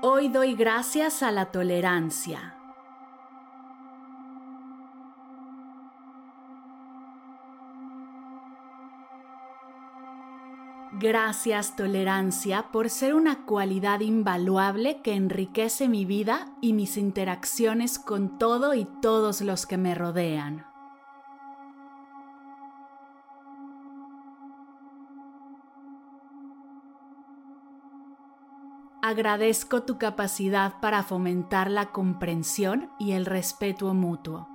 Hoy doy gracias a la tolerancia. Gracias tolerancia por ser una cualidad invaluable que enriquece mi vida y mis interacciones con todo y todos los que me rodean. Agradezco tu capacidad para fomentar la comprensión y el respeto mutuo.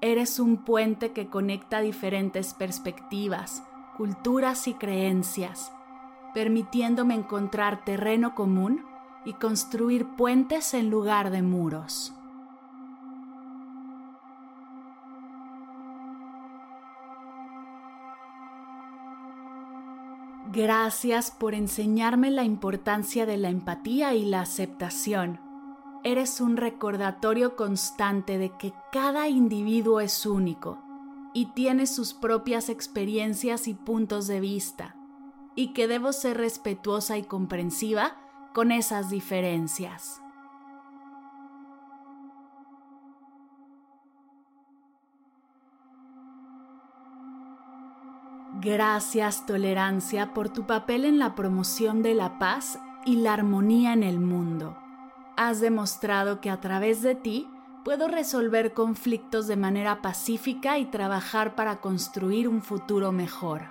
Eres un puente que conecta diferentes perspectivas, culturas y creencias, permitiéndome encontrar terreno común y construir puentes en lugar de muros. Gracias por enseñarme la importancia de la empatía y la aceptación. Eres un recordatorio constante de que cada individuo es único y tiene sus propias experiencias y puntos de vista, y que debo ser respetuosa y comprensiva con esas diferencias. Gracias tolerancia por tu papel en la promoción de la paz y la armonía en el mundo. Has demostrado que a través de ti puedo resolver conflictos de manera pacífica y trabajar para construir un futuro mejor.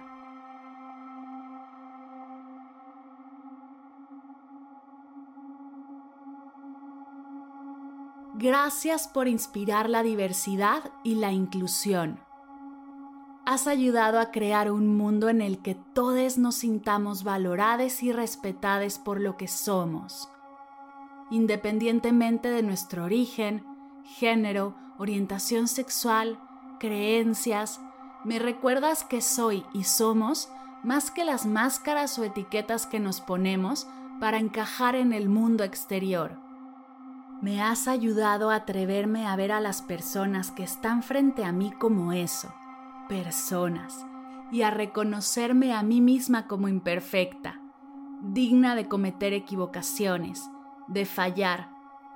Gracias por inspirar la diversidad y la inclusión has ayudado a crear un mundo en el que todos nos sintamos valorados y respetados por lo que somos, independientemente de nuestro origen, género, orientación sexual, creencias. Me recuerdas que soy y somos más que las máscaras o etiquetas que nos ponemos para encajar en el mundo exterior. Me has ayudado a atreverme a ver a las personas que están frente a mí como eso personas y a reconocerme a mí misma como imperfecta, digna de cometer equivocaciones, de fallar,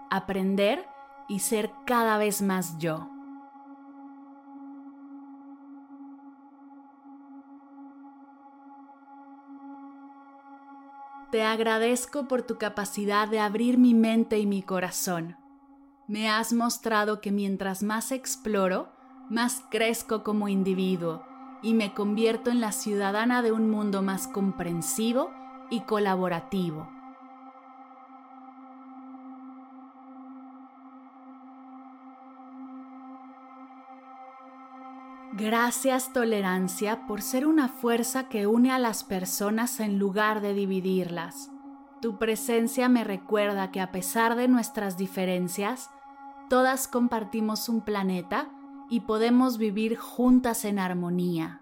aprender y ser cada vez más yo. Te agradezco por tu capacidad de abrir mi mente y mi corazón. Me has mostrado que mientras más exploro, más crezco como individuo y me convierto en la ciudadana de un mundo más comprensivo y colaborativo. Gracias tolerancia por ser una fuerza que une a las personas en lugar de dividirlas. Tu presencia me recuerda que a pesar de nuestras diferencias, todas compartimos un planeta y podemos vivir juntas en armonía.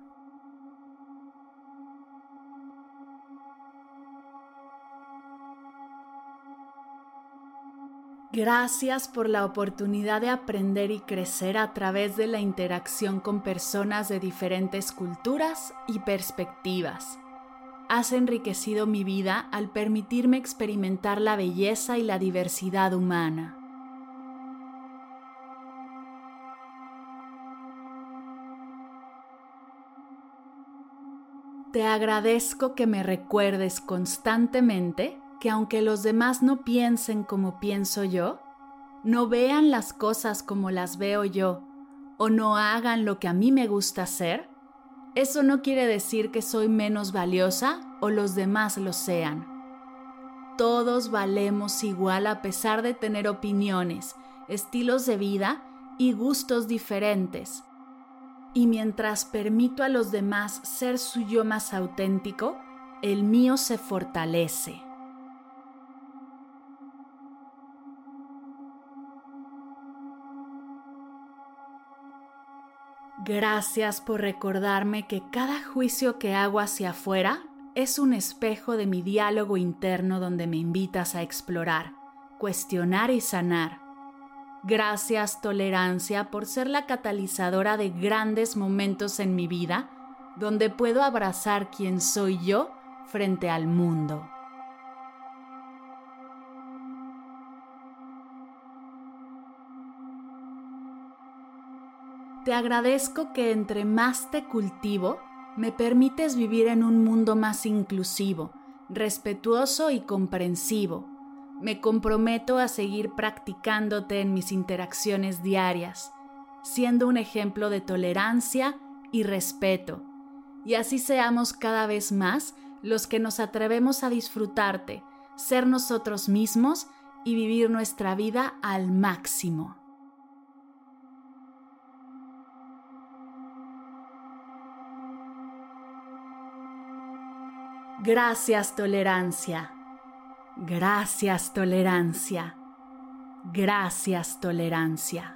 Gracias por la oportunidad de aprender y crecer a través de la interacción con personas de diferentes culturas y perspectivas. Has enriquecido mi vida al permitirme experimentar la belleza y la diversidad humana. Te agradezco que me recuerdes constantemente que aunque los demás no piensen como pienso yo, no vean las cosas como las veo yo, o no hagan lo que a mí me gusta hacer, eso no quiere decir que soy menos valiosa o los demás lo sean. Todos valemos igual a pesar de tener opiniones, estilos de vida y gustos diferentes Y mientras permito a los demás ser su yo más auténtico, el mío se fortalece. Gracias por recordarme que cada juicio que hago hacia afuera es un espejo de mi diálogo interno donde me invitas a explorar, cuestionar y sanar. Gracias tolerancia por ser la catalizadora de grandes momentos en mi vida donde puedo abrazar quien soy yo frente al mundo. Te agradezco que entre más te cultivo, me permites vivir en un mundo más inclusivo, respetuoso y comprensivo. Me comprometo a seguir practicándote en mis interacciones diarias, siendo un ejemplo de tolerancia y respeto. Y así seamos cada vez más los que nos atrevemos a disfrutarte, ser nosotros mismos y vivir nuestra vida al máximo. Gracias tolerancia. Gracias tolerancia. Gracias tolerancia.